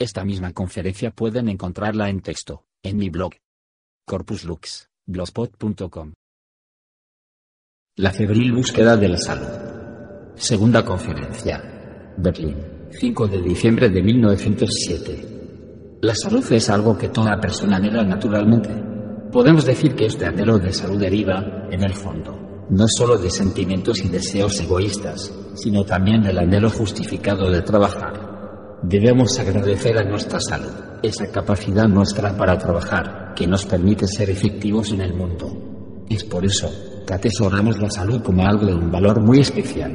Esta misma conferencia pueden encontrarla en texto, en mi blog. Corpus Lux, blogspot.com. La febril búsqueda de la salud. Segunda conferencia. Berlín, 5 de diciembre de 1907. La salud es algo que toda persona anhela naturalmente. Podemos decir que este anhelo de salud deriva, en el fondo, no solo de sentimientos y deseos egoístas, sino también del anhelo justificado de trabajar. Debemos agradecer a nuestra salud, esa capacidad nuestra para trabajar, que nos permite ser efectivos en el mundo. Es por eso que atesoramos la salud como algo de un valor muy especial.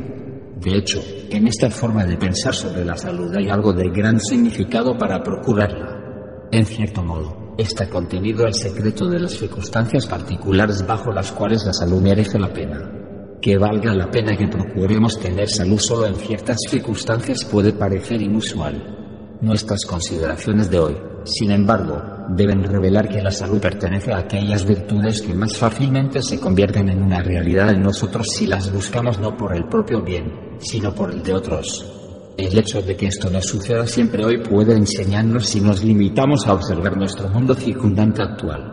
De hecho, en esta forma de pensar sobre la salud hay algo de gran significado para procurarla. En cierto modo, está contenido el secreto de las circunstancias particulares bajo las cuales la salud merece la pena. Que valga la pena que procuremos tener salud solo en ciertas circunstancias puede parecer inusual. Nuestras consideraciones de hoy, sin embargo, deben revelar que la salud pertenece a aquellas virtudes que más fácilmente se convierten en una realidad en nosotros si las buscamos no por el propio bien, sino por el de otros. El hecho de que esto no suceda siempre hoy puede enseñarnos si nos limitamos a observar nuestro mundo circundante actual.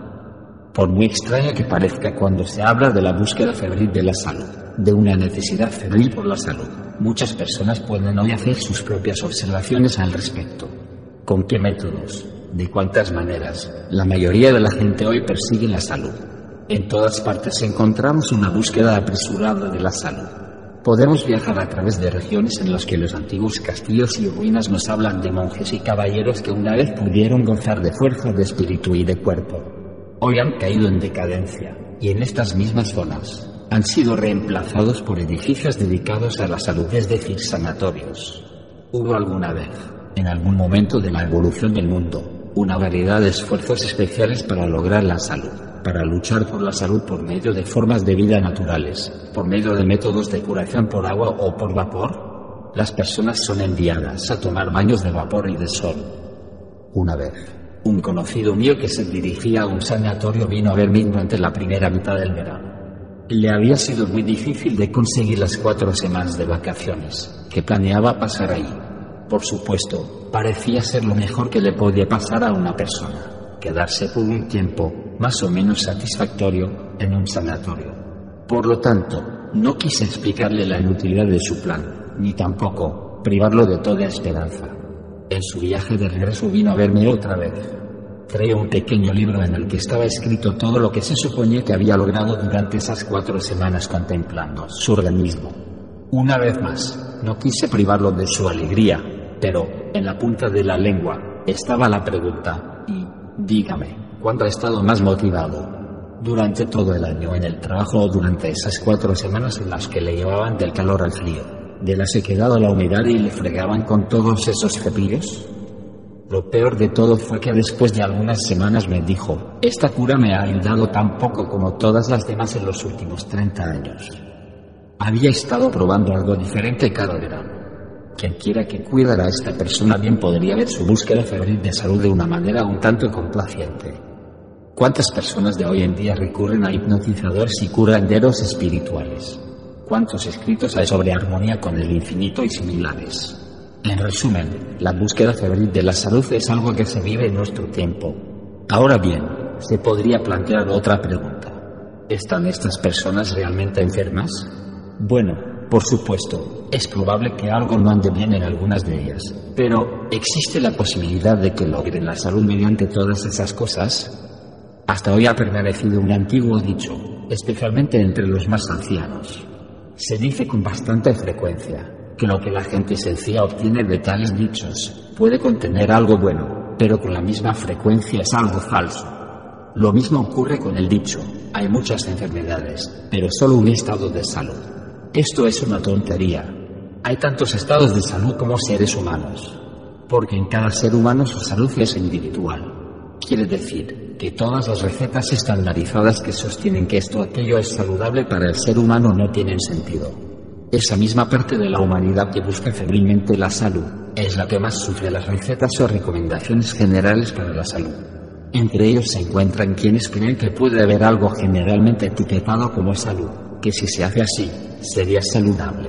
Por muy extraña que parezca cuando se habla de la búsqueda febril de la salud, de una necesidad febril por la salud, muchas personas pueden hoy hacer sus propias observaciones al respecto. ¿Con qué métodos? ¿De cuántas maneras? La mayoría de la gente hoy persigue la salud. En todas partes encontramos una búsqueda apresurada de la salud. Podemos viajar a través de regiones en las que los antiguos castillos y ruinas nos hablan de monjes y caballeros que una vez pudieron gozar de fuerza de espíritu y de cuerpo. Hoy han caído en decadencia, y en estas mismas zonas han sido reemplazados por edificios dedicados a la salud, es decir, sanatorios. Hubo alguna vez, en algún momento de la evolución del mundo, una variedad de esfuerzos especiales para lograr la salud, para luchar por la salud por medio de formas de vida naturales, por medio de métodos de curación por agua o por vapor. Las personas son enviadas a tomar baños de vapor y de sol. Una vez, un conocido mío que se dirigía a un sanatorio vino a verme durante la primera mitad del verano. Le había sido muy difícil de conseguir las cuatro semanas de vacaciones que planeaba pasar ahí. Por supuesto, parecía ser lo mejor que le podía pasar a una persona, quedarse por un tiempo más o menos satisfactorio en un sanatorio. Por lo tanto, no quise explicarle la inutilidad de su plan, ni tampoco privarlo de toda esperanza. En su viaje de regreso vino a verme otra vez. Traía un pequeño libro en el que estaba escrito todo lo que se suponía que había logrado durante esas cuatro semanas contemplando su organismo. Una vez más, no quise privarlo de su alegría, pero en la punta de la lengua estaba la pregunta, y dígame, ¿cuándo ha estado más motivado? Durante todo el año en el trabajo o durante esas cuatro semanas en las que le llevaban del calor al frío, de la sequedad a la humedad y le fregaban con todos esos cepillos? Lo peor de todo fue que después de algunas semanas me dijo, esta cura me ha ayudado tan poco como todas las demás en los últimos 30 años. Había estado probando algo diferente cada verano. Quien que cuidara a esta persona bien podría ver su búsqueda febril de salud de una manera un tanto complaciente. ¿Cuántas personas de hoy en día recurren a hipnotizadores y curanderos espirituales? ¿Cuántos escritos hay sobre armonía con el infinito y similares? En resumen, la búsqueda febril de la salud es algo que se vive en nuestro tiempo. Ahora bien, se podría plantear otra pregunta. ¿Están estas personas realmente enfermas? Bueno, por supuesto, es probable que algo no ande bien en algunas de ellas, pero ¿existe la posibilidad de que logren la salud mediante todas esas cosas? Hasta hoy ha permanecido un antiguo dicho, especialmente entre los más ancianos. Se dice con bastante frecuencia que lo que la gente sencilla obtiene de tales dichos puede contener algo bueno, pero con la misma frecuencia es algo falso. Lo mismo ocurre con el dicho, hay muchas enfermedades, pero solo un estado de salud. Esto es una tontería. Hay tantos estados de salud como seres humanos. porque en cada ser humano su salud es individual. Quiere decir que todas las recetas estandarizadas que sostienen que esto o aquello es saludable para el ser humano no tienen sentido. Esa misma parte de la humanidad que busca febrilmente la salud es la que más sufre las recetas o recomendaciones generales para la salud. Entre ellos se encuentran quienes creen que puede haber algo generalmente etiquetado como salud, que si se hace así, sería saludable.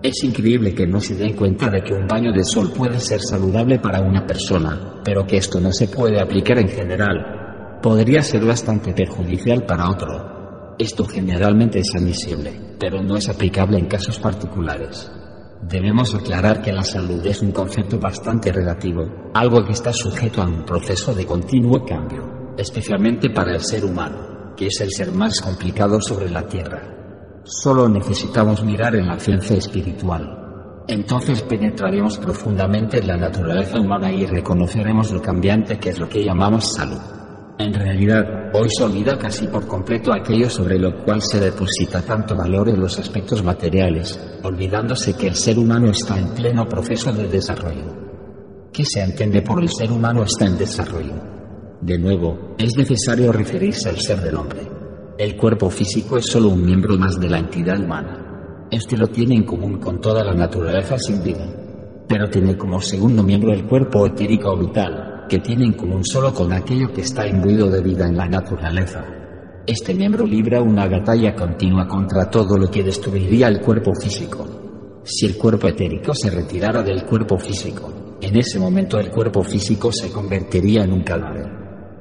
Es increíble que no se den cuenta de que un baño de sol puede ser saludable para una persona, pero que esto no se puede aplicar en general. Podría ser bastante perjudicial para otro. Esto generalmente es admisible, pero no es aplicable en casos particulares. Debemos aclarar que la salud es un concepto bastante relativo, algo que está sujeto a un proceso de continuo cambio, especialmente para el ser humano, que es el ser más complicado sobre la Tierra. Solo necesitamos mirar en la ciencia espiritual. Entonces penetraremos profundamente en la naturaleza humana y reconoceremos lo cambiante que es lo que llamamos salud. En realidad, hoy se olvida casi por completo aquello sobre lo cual se deposita tanto valor en los aspectos materiales, olvidándose que el ser humano está en pleno proceso de desarrollo. ¿Qué se entiende por el ser humano está en desarrollo? De nuevo, es necesario referirse al ser del hombre. El cuerpo físico es solo un miembro más de la entidad humana. Este lo tiene en común con toda la naturaleza sin vida. Pero tiene como segundo miembro el cuerpo etérico vital, que tiene en común solo con aquello que está imbuido de vida en la naturaleza. Este miembro libra una batalla continua contra todo lo que destruiría el cuerpo físico. Si el cuerpo etérico se retirara del cuerpo físico, en ese momento el cuerpo físico se convertiría en un cadáver.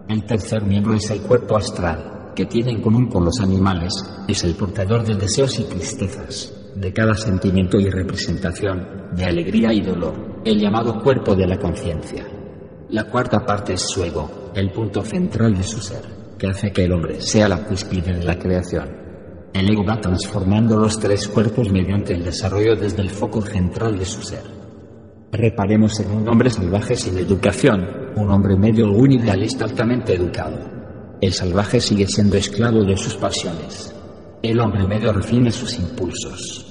El tercer miembro es el cuerpo astral, que tiene en común con los animales, es el portador de deseos y tristezas, de cada sentimiento y representación, de alegría y dolor, el llamado cuerpo de la conciencia. La cuarta parte es su ego, el punto central de su ser, que hace que el hombre sea la cúspide de la creación. El ego va transformando los tres cuerpos mediante el desarrollo desde el foco central de su ser. Reparemos en un hombre salvaje sin educación, un hombre medio un idealista altamente educado, el salvaje sigue siendo esclavo de sus pasiones. El hombre medio refina sus impulsos.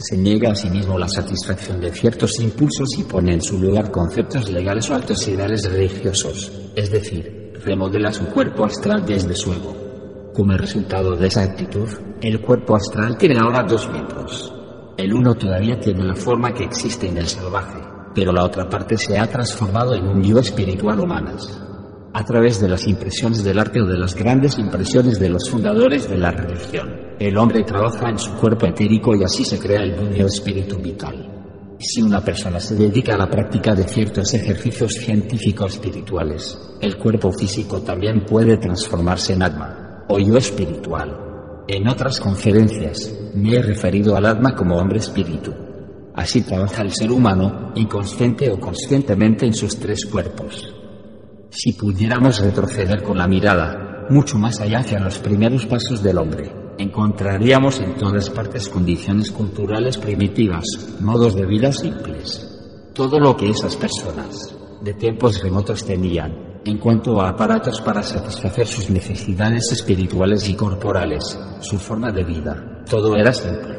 Se niega a sí mismo la satisfacción de ciertos impulsos y pone en su lugar conceptos legales o altos ideales religiosos, es decir, remodela su cuerpo astral desde su ego. Como resultado de esa actitud, el cuerpo astral tiene ahora dos miembros. El uno todavía tiene la forma que existe en el salvaje, pero la otra parte se ha transformado en un yo espiritual humanas a través de las impresiones del arte o de las grandes impresiones de los fundadores de la religión. El hombre trabaja en su cuerpo etérico y así se crea el nuevo espíritu vital. Si una persona se dedica a la práctica de ciertos ejercicios científicos espirituales, el cuerpo físico también puede transformarse en alma, o yo espiritual. En otras conferencias, me he referido al alma como hombre espíritu. Así trabaja el ser humano, inconsciente o conscientemente en sus tres cuerpos. Si pudiéramos retroceder con la mirada mucho más allá hacia los primeros pasos del hombre, encontraríamos en todas partes condiciones culturales primitivas, modos de vida simples. Todo lo que esas personas de tiempos remotos tenían en cuanto a aparatos para satisfacer sus necesidades espirituales y corporales, su forma de vida, todo era simple.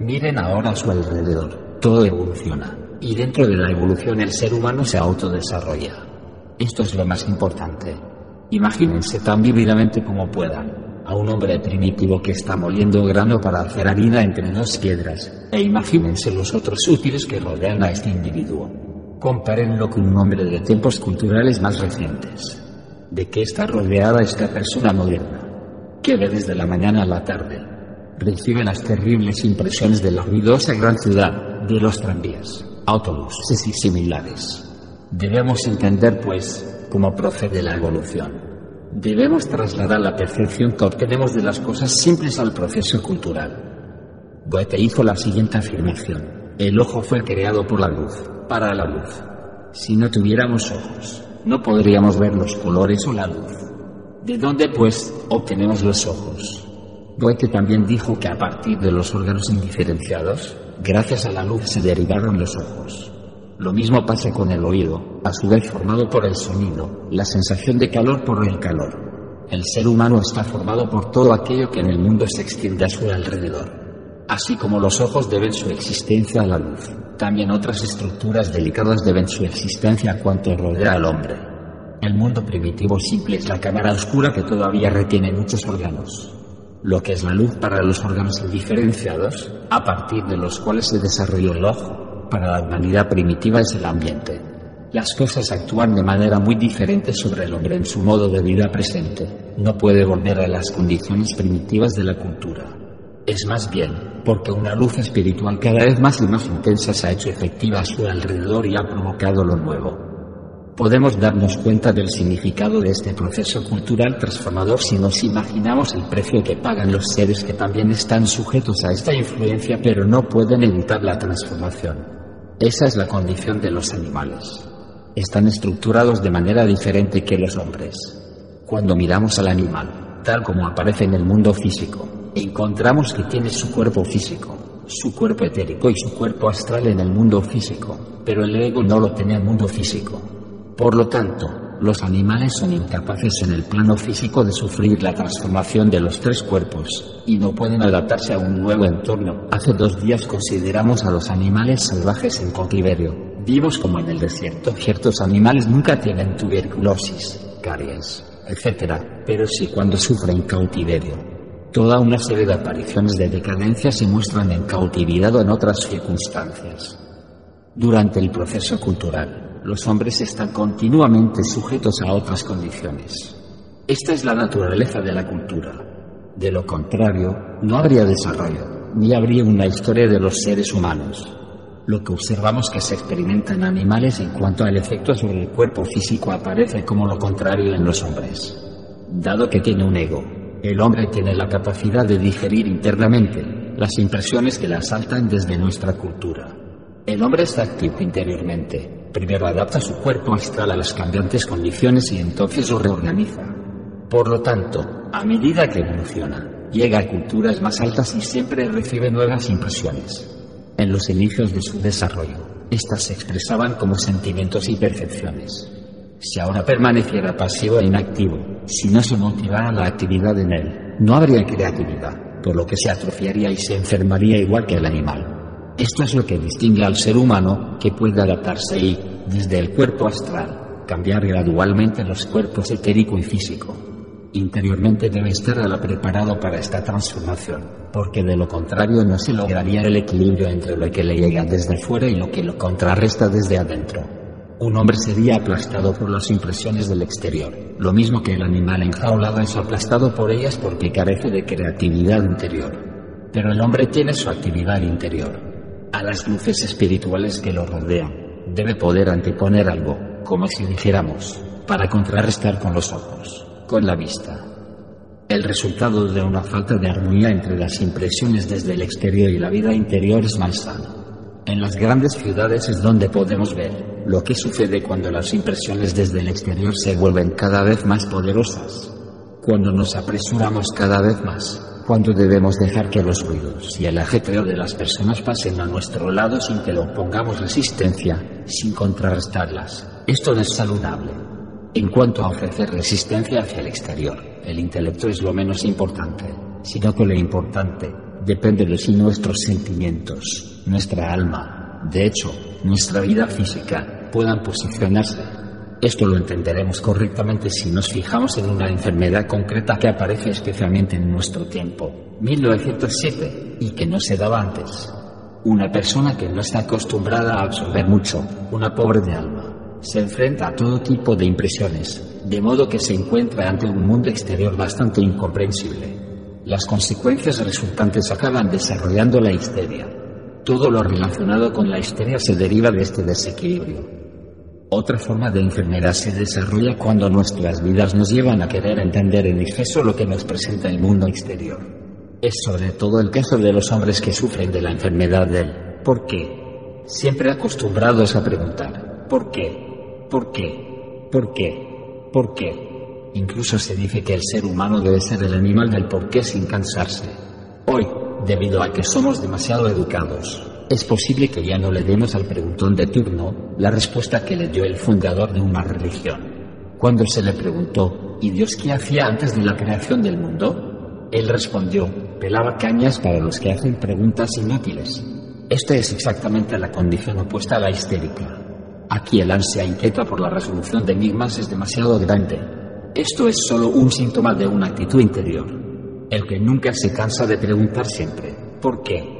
Miren ahora a su alrededor, todo evoluciona, y dentro de la evolución el ser humano se autodesarrolla. Esto es lo más importante. Imagínense tan vívidamente como puedan a un hombre primitivo que está moliendo grano para hacer harina entre dos piedras, e imagínense los otros útiles que rodean a este individuo. Compárenlo con un hombre de tiempos culturales más recientes. ¿De qué está rodeada esta persona moderna? ¿Qué ve desde la mañana a la tarde? Recibe las terribles impresiones de la ruidosa gran ciudad, de los tranvías, autobuses y similares. Debemos entender, pues, cómo procede la evolución. Debemos trasladar la percepción que obtenemos de las cosas simples al proceso cultural. Goethe hizo la siguiente afirmación. El ojo fue creado por la luz, para la luz. Si no tuviéramos ojos, no podríamos ver los colores o la luz. ¿De dónde, pues, obtenemos los ojos? Goethe también dijo que a partir de los órganos indiferenciados, gracias a la luz se derivaron los ojos. Lo mismo pasa con el oído, a su vez formado por el sonido, la sensación de calor por el calor. El ser humano está formado por todo aquello que en el mundo se extiende a su alrededor, así como los ojos deben su existencia a la luz. También otras estructuras delicadas deben su existencia a cuanto rodea al hombre. El mundo primitivo simple es la cámara oscura que todavía retiene muchos órganos. Lo que es la luz para los órganos indiferenciados, a partir de los cuales se desarrolló el ojo, para la humanidad primitiva es el ambiente. Las cosas actúan de manera muy diferente sobre el hombre en su modo de vida presente. No puede volver a las condiciones primitivas de la cultura. Es más bien, porque una luz espiritual cada vez más y más intensa se ha hecho efectiva a su alrededor y ha provocado lo nuevo podemos darnos cuenta del significado de este proceso cultural transformador si nos imaginamos el precio que pagan los seres que también están sujetos a esta influencia pero no pueden evitar la transformación. Esa es la condición de los animales. Están estructurados de manera diferente que los hombres. Cuando miramos al animal, tal como aparece en el mundo físico, encontramos que tiene su cuerpo físico, su cuerpo etérico y su cuerpo astral en el mundo físico, pero el ego no lo tiene en el mundo físico. Por lo tanto, los animales son incapaces en el plano físico de sufrir la transformación de los tres cuerpos, y no pueden adaptarse a un nuevo entorno. Hace dos días consideramos a los animales salvajes en cautiverio. Vimos como en el desierto ciertos animales nunca tienen tuberculosis, caries, etc., pero sí cuando sufren cautiverio. Toda una serie de apariciones de decadencia se muestran en cautividad o en otras circunstancias. Durante el proceso cultural, los hombres están continuamente sujetos a otras condiciones. Esta es la naturaleza de la cultura. De lo contrario, no habría desarrollo, ni habría una historia de los seres humanos. Lo que observamos que se experimenta en animales en cuanto al efecto sobre el cuerpo físico aparece como lo contrario en los hombres. Dado que tiene un ego, el hombre tiene la capacidad de digerir internamente las impresiones que le asaltan desde nuestra cultura. El hombre está activo interiormente, Primero adapta su cuerpo astral a las cambiantes condiciones y entonces lo reorganiza. Por lo tanto, a medida que evoluciona, llega a culturas más altas y siempre recibe nuevas impresiones. En los inicios de su desarrollo, estas se expresaban como sentimientos y percepciones. Si ahora permaneciera pasivo e inactivo, si no se motivara la actividad en él, no habría creatividad, por lo que se atrofiaría y se enfermaría igual que el animal. Esto es lo que distingue al ser humano que puede adaptarse y, desde el cuerpo astral, cambiar gradualmente los cuerpos etérico y físico. Interiormente debe estar preparado para esta transformación, porque de lo contrario no se lograría el equilibrio entre lo que le llega desde fuera y lo que lo contrarresta desde adentro. Un hombre sería aplastado por las impresiones del exterior, lo mismo que el animal enjaulado es aplastado por ellas porque carece de creatividad interior. Pero el hombre tiene su actividad interior, a las luces espirituales que lo rodean. Debe poder anteponer algo, como si dijéramos, para contrarrestar con los ojos, con la vista. El resultado de una falta de armonía entre las impresiones desde el exterior y la vida interior es malsano. En las grandes ciudades es donde podemos ver lo que sucede cuando las impresiones desde el exterior se vuelven cada vez más poderosas, cuando nos apresuramos cada vez más, cuando debemos dejar que los ruidos y el ajetreo de las personas pasen a nuestro lado sin que le opongamos resistencia, sin contrarrestarlas. Esto no es saludable. En cuanto a ofrecer resistencia hacia el exterior, el intelecto es lo menos importante, sino que lo importante depende de si nuestros sentimientos, nuestra alma, de hecho, nuestra vida física, puedan posicionarse esto lo entenderemos correctamente si nos fijamos en una enfermedad concreta que aparece especialmente en nuestro tiempo, 1907, y que no se daba antes. Una persona que no está acostumbrada a absorber mucho, una pobre de alma, se enfrenta a todo tipo de impresiones, de modo que se encuentra ante un mundo exterior bastante incomprensible. Las consecuencias resultantes acaban desarrollando la histeria. Todo lo relacionado con la histeria se deriva de este desequilibrio. Otra forma de enfermedad se desarrolla cuando nuestras vidas nos llevan a querer entender en exceso lo que nos presenta el mundo exterior. Es sobre todo el caso de los hombres que sufren de la enfermedad del ¿por qué? Siempre acostumbrados a preguntar ¿por qué? ¿por qué? ¿por qué? ¿por qué? Incluso se dice que el ser humano debe ser el animal del por qué sin cansarse. Hoy, debido a que somos demasiado educados, es posible que ya no le demos al preguntón de turno la respuesta que le dio el fundador de una religión. Cuando se le preguntó, ¿y Dios qué hacía antes de la creación del mundo? Él respondió, pelaba cañas para los que hacen preguntas inútiles. Esta es exactamente la condición opuesta a la histérica. Aquí el ansia inquieta por la resolución de enigmas es demasiado grande. Esto es solo un síntoma de una actitud interior. El que nunca se cansa de preguntar siempre, ¿por qué?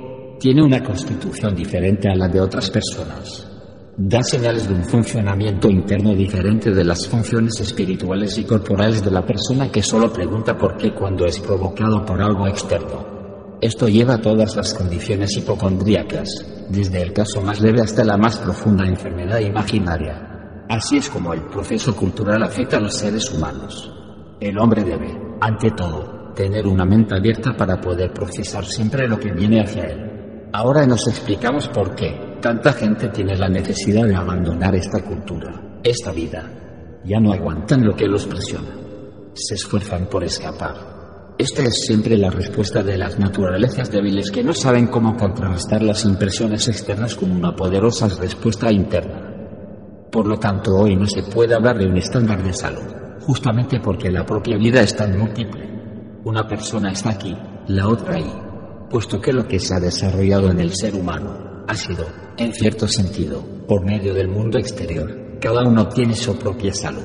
Tiene una constitución diferente a la de otras personas. Da señales de un funcionamiento interno diferente de las funciones espirituales y corporales de la persona que solo pregunta por qué cuando es provocado por algo externo. Esto lleva a todas las condiciones hipocondríacas, desde el caso más leve hasta la más profunda enfermedad imaginaria. Así es como el proceso cultural afecta a los seres humanos. El hombre debe, ante todo, tener una mente abierta para poder procesar siempre lo que viene hacia él. Ahora nos explicamos por qué tanta gente tiene la necesidad de abandonar esta cultura, esta vida. Ya no aguantan lo que los presiona. Se esfuerzan por escapar esta es siempre la respuesta de las naturalezas débiles que no saben cómo contrarrestar las impresiones externas con una poderosa respuesta interna. Por lo tanto, hoy no se puede hablar de un estándar de salud, justamente porque la propia vida es tan múltiple. Una persona está aquí, la otra ahí, puesto que lo que se ha desarrollado en el ser humano ha sido, en cierto sentido, por medio del mundo exterior. Cada uno tiene su propia salud.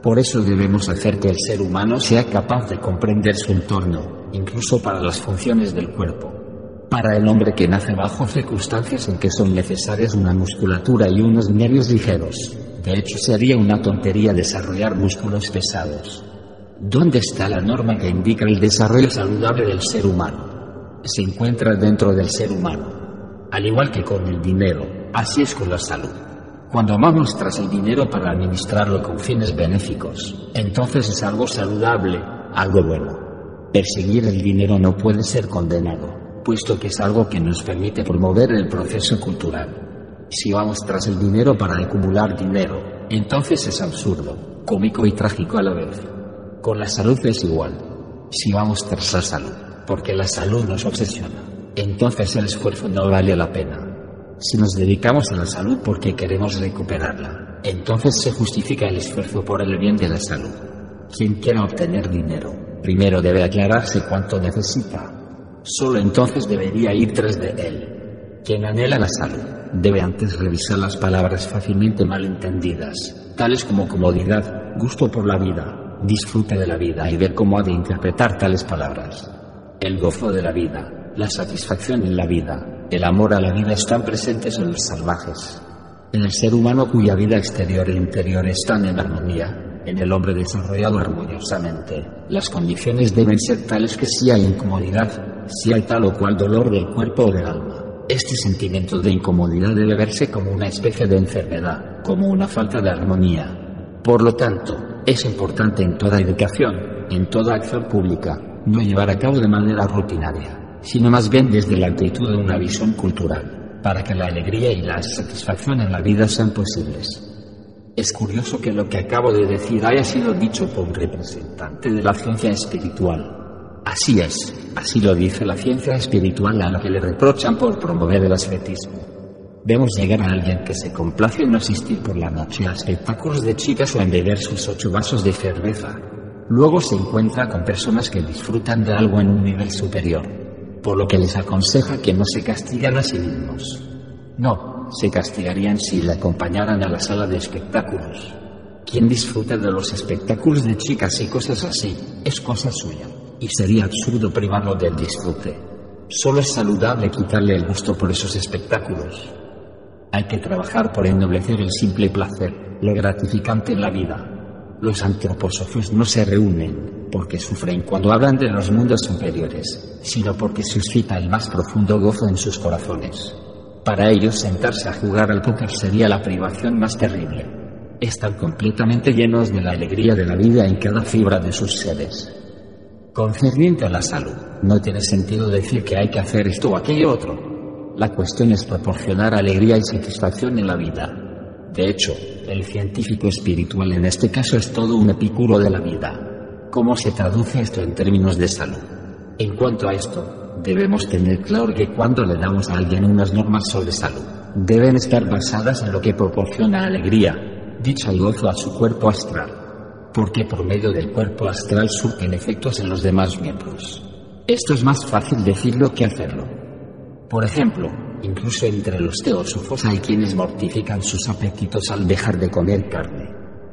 Por eso debemos hacer que el ser humano sea capaz de comprender su entorno, incluso para las funciones del cuerpo. Para el hombre que nace bajo circunstancias en que son necesarias una musculatura y unos nervios ligeros, de hecho sería una tontería desarrollar músculos pesados. ¿Dónde está la norma que indica el desarrollo saludable del ser humano? Se encuentra dentro del ser humano. Al igual que con el dinero, así es con la salud. Cuando amamos tras el dinero para administrarlo con fines benéficos, entonces es algo saludable, algo bueno. Perseguir el dinero no puede ser condenado, puesto que es algo que nos permite promover el proceso cultural. Si vamos tras el dinero para acumular dinero, entonces es absurdo, cómico y trágico a la vez. Con la salud es igual. Si vamos tras la salud, porque la salud nos obsesiona, entonces el esfuerzo no vale la pena. Si nos dedicamos a la salud porque queremos recuperarla, entonces se justifica el esfuerzo por el bien de la salud. Quien quiera obtener dinero, primero debe aclararse cuánto necesita. Solo entonces debería ir tras de él. Quien anhela la salud, debe antes revisar las palabras fácilmente malentendidas, tales como comodidad, gusto por la vida, disfrute de la vida y ver cómo ha de interpretar tales palabras. El gozo de la vida, la satisfacción en la vida, el amor a la vida están presentes en los salvajes. En el ser humano cuya vida exterior e interior están en armonía, en el hombre desarrollado armoniosamente, las condiciones deben ser tales que si hay incomodidad, si hay tal o cual dolor del cuerpo o del alma, este sentimiento de incomodidad debe verse como una especie de enfermedad, como una falta de armonía. Por lo tanto, es importante en toda educación, en toda acción pública, no llevar a cabo de manera rutinaria sino más bien desde la actitud de una visión cultural, para que la alegría y la satisfacción en la vida sean posibles. Es curioso que lo que acabo de decir haya sido dicho por un representante de la ciencia espiritual. Así es, así lo dice la ciencia espiritual a la que le reprochan por promover el ascetismo. Vemos llegar a alguien que se complace en asistir por la noche a espectáculos de chicas o en beber sus ocho vasos de cerveza. Luego se encuentra con personas que disfrutan de algo en un nivel superior por lo que les aconseja que no se castigan a sí mismos. No, se castigarían si le acompañaran a la sala de espectáculos. Quien disfruta de los espectáculos de chicas y cosas así es cosa suya, y sería absurdo privarlo del disfrute. Solo es saludable quitarle el gusto por esos espectáculos. Hay que trabajar por ennoblecer el simple placer, lo gratificante en la vida. Los antropósofos no se reúnen porque sufren cuando hablan de los mundos superiores, sino porque suscita el más profundo gozo en sus corazones. Para ellos sentarse a jugar al póker sería la privación más terrible. Están completamente llenos de la alegría de la vida en cada fibra de sus seres. Concerniente a la salud, no tiene sentido decir que hay que hacer esto o aquello otro. La cuestión es proporcionar alegría y satisfacción en la vida. De hecho, el científico espiritual en este caso es todo un epicuro de la vida. ¿Cómo se traduce esto en términos de salud? En cuanto a esto, debemos tener claro que cuando le damos a alguien unas normas sobre salud, deben estar basadas en lo que proporciona alegría, dicha y gozo a su cuerpo astral, porque por medio del cuerpo astral surgen efectos en los demás miembros. Esto es más fácil decirlo que hacerlo. Por ejemplo, Incluso entre los teósofos hay quienes mortifican sus apetitos al dejar de comer carne.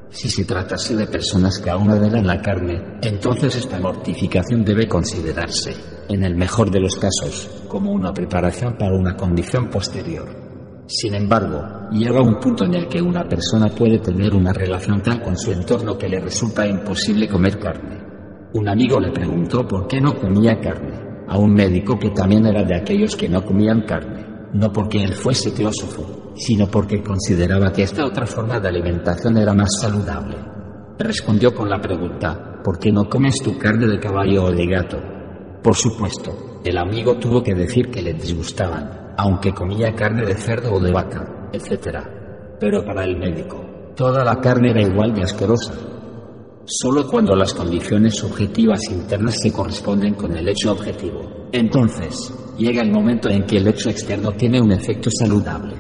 Si se tratase de personas que aún adoran la carne, entonces esta mortificación debe considerarse, en el mejor de los casos, como una preparación para una condición posterior. Sin embargo, llega un punto en el que una persona puede tener una relación tal con su entorno que le resulta imposible comer carne. Un amigo le preguntó por qué no comía carne, a un médico que también era de aquellos que no comían carne no porque él fuese teósofo, sino porque consideraba que esta otra forma de alimentación era más saludable. Respondió con la pregunta, ¿por qué no comes tu carne de caballo o de gato? Por supuesto, el amigo tuvo que decir que le disgustaban, aunque comía carne de cerdo o de vaca, etc. Pero para el médico, toda la carne era igual de asquerosa. Solo cuando las condiciones objetivas internas se corresponden con el hecho objetivo, entonces, llega el momento en que el hecho externo tiene un efecto saludable.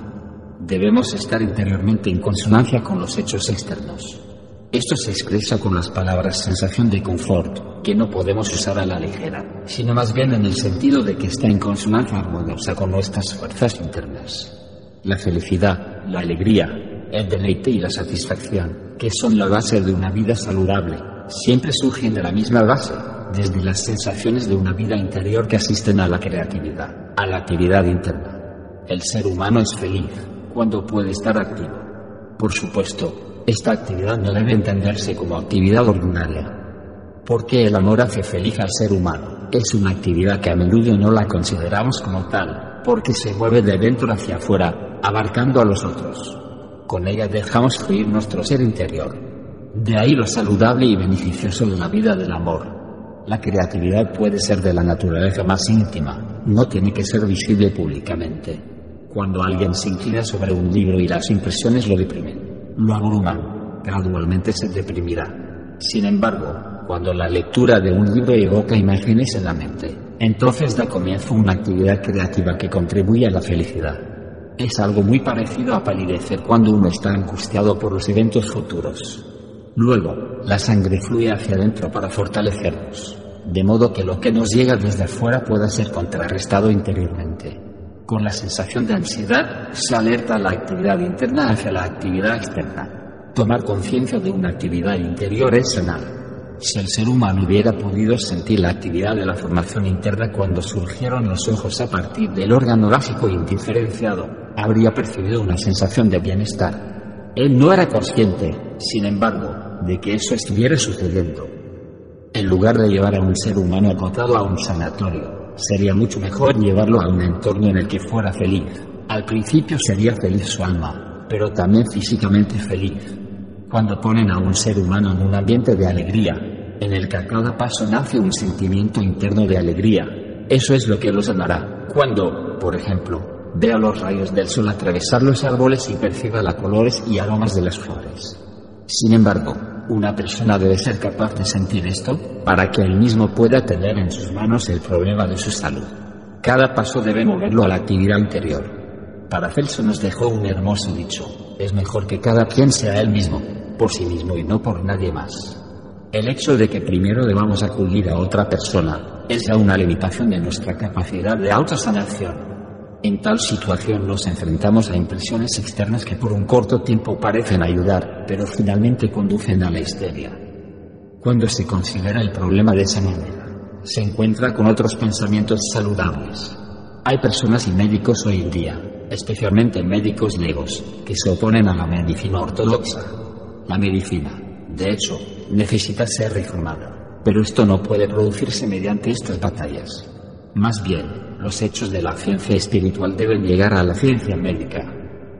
Debemos estar interiormente en consonancia con los hechos externos. Esto se expresa con las palabras sensación de confort, que no podemos usar a la ligera, sino más bien en el sentido de que está en consonancia armoniosa con nuestras fuerzas internas. La felicidad, la alegría, el deleite y la satisfacción, que son la base de una vida saludable, siempre surgen de la misma base, desde las sensaciones de una vida interior que asisten a la creatividad, a la actividad interna. El ser humano es feliz cuando puede estar activo. Por supuesto, esta actividad no debe entenderse como actividad ordinaria, porque el amor hace feliz al ser humano. Es una actividad que a menudo no la consideramos como tal, porque se mueve de dentro hacia afuera, abarcando a los otros. Con ella dejamos fluir nuestro ser interior. De ahí lo saludable y beneficioso de la vida del amor. La creatividad puede ser de la naturaleza más íntima, no tiene que ser visible públicamente. Cuando alguien se inclina sobre un libro y las impresiones lo deprimen, lo abruman, gradualmente se deprimirá. Sin embargo, cuando la lectura de un libro evoca imágenes en la mente, entonces da comienzo una actividad creativa que contribuye a la felicidad. Es algo muy parecido a palidecer cuando uno está angustiado por los eventos futuros. Luego, la sangre fluye hacia adentro para fortalecernos, de modo que lo que nos llega desde afuera pueda ser contrarrestado interiormente. Con la sensación de ansiedad se alerta la actividad interna hacia la actividad externa. Tomar conciencia de una actividad interior es sanar. Si el ser humano hubiera podido sentir la actividad de la formación interna cuando surgieron los ojos a partir del órgano básico indiferenciado, habría percibido una sensación de bienestar, él no era consciente, sin embargo, de que eso estuviera sucediendo. En lugar de llevar a un ser humano acotado a un sanatorio, sería mucho mejor llevarlo a un entorno en el que fuera feliz. Al principio sería feliz su alma, pero también físicamente feliz. Cuando ponen a un ser humano en un ambiente de alegría, en el que a cada paso nace un sentimiento interno de alegría, eso es lo que los sanará. Cuando, por ejemplo, Vea los rayos del sol atravesar los árboles y perciba los colores y aromas de las flores. Sin embargo, una persona debe ser capaz de sentir esto para que él mismo pueda tener en sus manos el problema de su salud. Cada paso debe moverlo a la actividad interior. Paracelso nos dejó un hermoso dicho. Es mejor que cada quien sea él mismo, por sí mismo y no por nadie más. El hecho de que primero debamos acudir a otra persona es ya una limitación de nuestra capacidad de autosanación. En tal situación nos enfrentamos a impresiones externas que por un corto tiempo parecen ayudar, pero finalmente conducen a la histeria. Cuando se considera el problema de esa manera, se encuentra con otros pensamientos saludables. Hay personas y médicos hoy en día, especialmente médicos legos, que se oponen a la medicina ortodoxa. La medicina, de hecho, necesita ser reformada, pero esto no puede producirse mediante estas batallas. Más bien, los hechos de la ciencia espiritual deben llegar a la ciencia médica.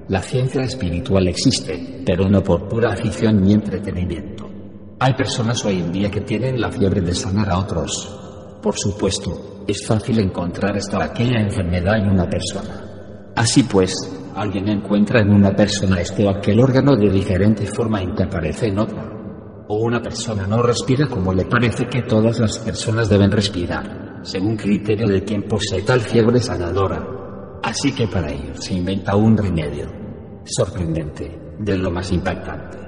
La ciencia espiritual existe, pero no por pura afición ni entretenimiento. Hay personas hoy en día que tienen la fiebre de sanar a otros. Por supuesto, es fácil encontrar esta o aquella enfermedad en una persona. Así pues, alguien encuentra en una persona este o aquel órgano de diferente forma y que aparece en otra. O una persona no respira como le parece que todas las personas deben respirar según criterio de quien posee tal fiebre sanadora. Así que para ello se inventa un remedio sorprendente, de lo más impactante.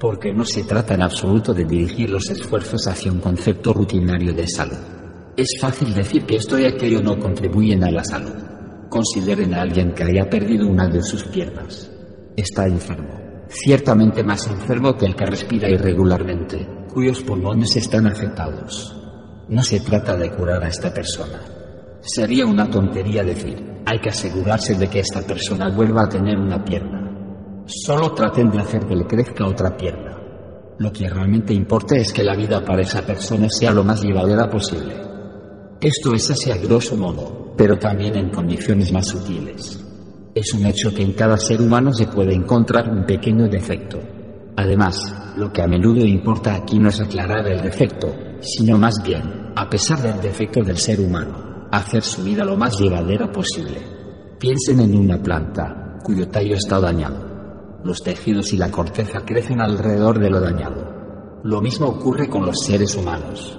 Porque no se trata en absoluto de dirigir los esfuerzos hacia un concepto rutinario de salud. Es fácil decir que esto y aquello no contribuyen a la salud. Consideren a alguien que haya perdido una de sus piernas. Está enfermo. Ciertamente más enfermo que el que respira irregularmente, cuyos pulmones están afectados. No se trata de curar a esta persona. Sería una tontería decir, hay que asegurarse de que esta persona vuelva a tener una pierna. Solo traten de hacer que le crezca otra pierna. Lo que realmente importa es que la vida para esa persona sea lo más llevadera posible. Esto es así a grosso modo, pero también en condiciones más sutiles. Es un hecho que en cada ser humano se puede encontrar un pequeño defecto. Además, lo que a menudo importa aquí no es aclarar el defecto, sino más bien, a pesar del defecto del ser humano, hacer su vida lo más llevadera posible. Piensen en una planta cuyo tallo está dañado. Los tejidos y la corteza crecen alrededor de lo dañado. Lo mismo ocurre con los seres humanos.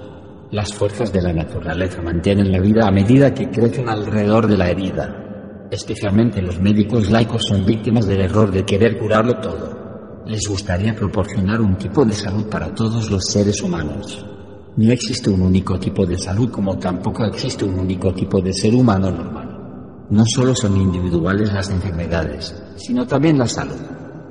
Las fuerzas de la naturaleza mantienen la vida a medida que crecen alrededor de la herida. Especialmente los médicos laicos son víctimas del error de querer curarlo todo. Les gustaría proporcionar un tipo de salud para todos los seres humanos. No existe un único tipo de salud como tampoco existe un único tipo de ser humano normal. No solo son individuales las enfermedades, sino también la salud.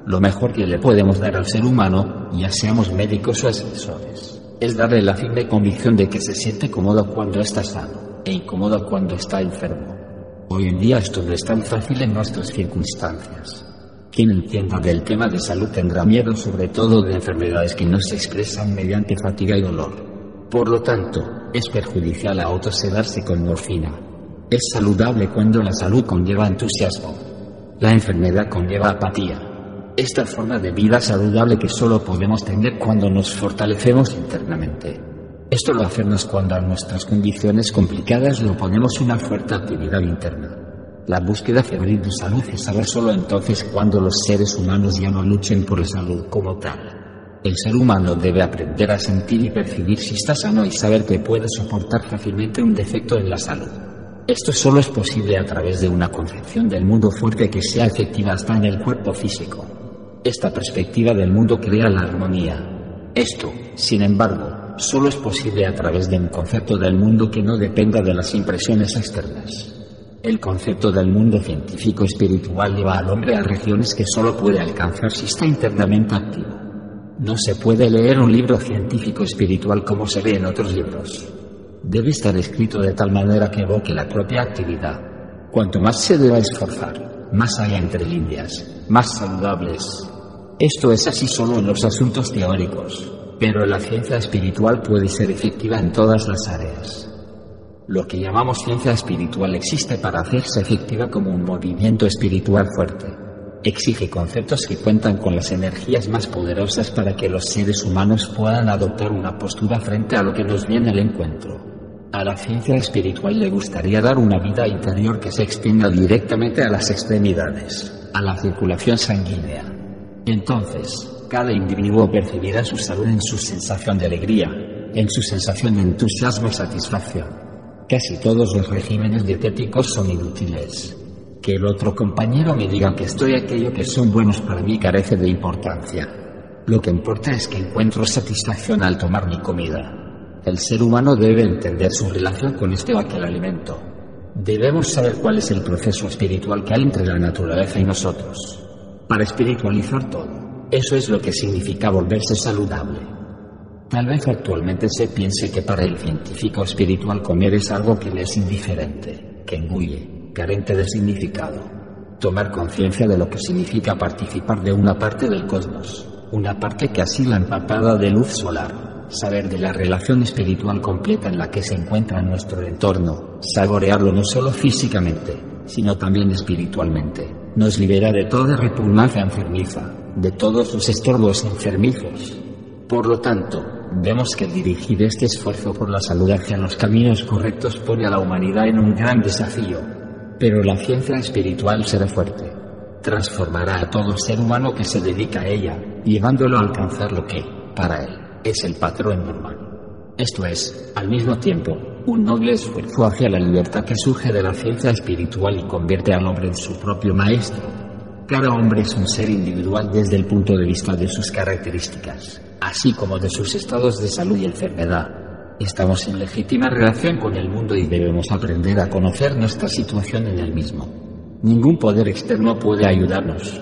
Lo mejor que le podemos dar al ser humano, ya seamos médicos o asesores, es darle la firme convicción de que se siente cómodo cuando está sano e incómodo cuando está enfermo. Hoy en día esto no es tan fácil en nuestras circunstancias. Quien entienda del tema de salud tendrá miedo sobre todo de enfermedades que no se expresan mediante fatiga y dolor. Por lo tanto, es perjudicial a autosedarse con morfina. Es saludable cuando la salud conlleva entusiasmo. La enfermedad conlleva apatía. Esta forma de vida saludable que solo podemos tener cuando nos fortalecemos internamente. Esto lo hacemos cuando a nuestras condiciones complicadas le oponemos una fuerte actividad interna. La búsqueda febril de salud cesará solo entonces cuando los seres humanos ya no luchen por la salud como tal. El ser humano debe aprender a sentir y percibir si está sano y saber que puede soportar fácilmente un defecto en la salud. Esto solo es posible a través de una concepción del mundo fuerte que sea efectiva hasta en el cuerpo físico. Esta perspectiva del mundo crea la armonía. Esto, sin embargo, solo es posible a través de un concepto del mundo que no dependa de las impresiones externas. El concepto del mundo científico espiritual lleva al hombre a regiones que solo puede alcanzar si está internamente activo. No se puede leer un libro científico espiritual como se ve en otros libros. Debe estar escrito de tal manera que evoque la propia actividad. Cuanto más se deba esforzar, más haya entre líneas, más saludables, esto es así solo en los asuntos teóricos, pero la ciencia espiritual puede ser efectiva en todas las áreas. Lo que llamamos ciencia espiritual existe para hacerse efectiva como un movimiento espiritual fuerte. Exige conceptos que cuentan con las energías más poderosas para que los seres humanos puedan adoptar una postura frente a lo que nos viene al encuentro. A la ciencia espiritual le gustaría dar una vida interior que se extienda directamente a las extremidades, a la circulación sanguínea, entonces, cada individuo percibirá su salud en su sensación de alegría, en su sensación de entusiasmo y satisfacción. Casi todos los regímenes dietéticos son inútiles. Que el otro compañero me diga que estoy aquello que son buenos para mí carece de importancia. Lo que importa es que encuentro satisfacción al tomar mi comida. El ser humano debe entender su relación con este o aquel alimento. Debemos saber cuál es el proceso espiritual que hay entre la naturaleza y nosotros para espiritualizar todo. Eso es lo que significa volverse saludable. Tal vez actualmente se piense que para el científico espiritual comer es algo que le es indiferente, que engulle, carente de significado. Tomar conciencia de lo que significa participar de una parte del cosmos, una parte que así la empapada de luz solar, saber de la relación espiritual completa en la que se encuentra nuestro entorno, saborearlo no solo físicamente, sino también espiritualmente nos libera de toda repugnancia enfermiza, de todos los estorbos enfermizos. Por lo tanto, vemos que dirigir este esfuerzo por la salud hacia los caminos correctos pone a la humanidad en un gran desafío. Pero la ciencia espiritual será fuerte. Transformará a todo ser humano que se dedica a ella, llevándolo a alcanzar lo que, para él, es el patrón normal. Esto es, al mismo tiempo, un noble esfuerzo hacia la libertad que surge de la ciencia espiritual y convierte al hombre en su propio maestro. Cada hombre es un ser individual desde el punto de vista de sus características, así como de sus estados de salud y enfermedad. Estamos en legítima relación con el mundo y debemos aprender a conocer nuestra situación en el mismo. Ningún poder externo puede ayudarnos.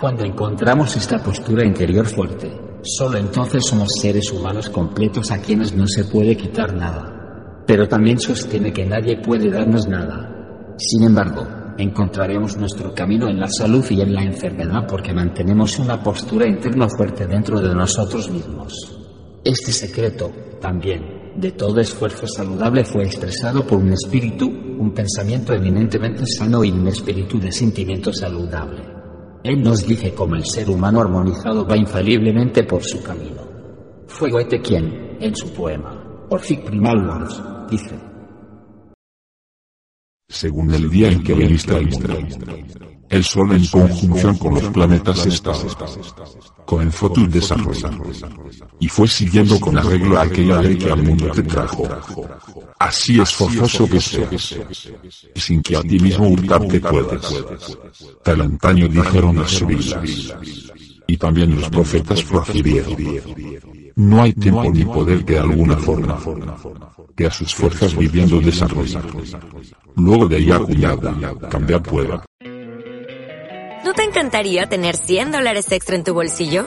Cuando encontramos esta postura interior fuerte, solo entonces somos seres humanos completos a quienes no se puede quitar nada. Pero también sostiene que nadie puede darnos nada. Sin embargo, encontraremos nuestro camino en la salud y en la enfermedad porque mantenemos una postura interna fuerte dentro de nosotros mismos. Este secreto, también, de todo esfuerzo saludable fue estresado por un espíritu, un pensamiento eminentemente sano y un espíritu de sentimiento saludable. Él nos dice cómo el ser humano armonizado va infaliblemente por su camino. Fue Goethe quien, en su poema, Orphic Primal dice, según el día en que viniste al mundo. El Sol en conjunción con los planetas estaba. Comenzó tu desarrollo. Y fue siguiendo con arreglo aquella ley que al mundo te trajo. Así es forzoso que seas. Sin que a ti mismo hurtarte puedas. Tal antaño dijeron las Sevilas. Y también los profetas procedieron. No hay tiempo ni poder que de alguna forma, que a sus fuerzas viviendo desarrollar. Luego de ella cuñada, cambiar pueda. ¿No te encantaría tener 100 dólares extra en tu bolsillo?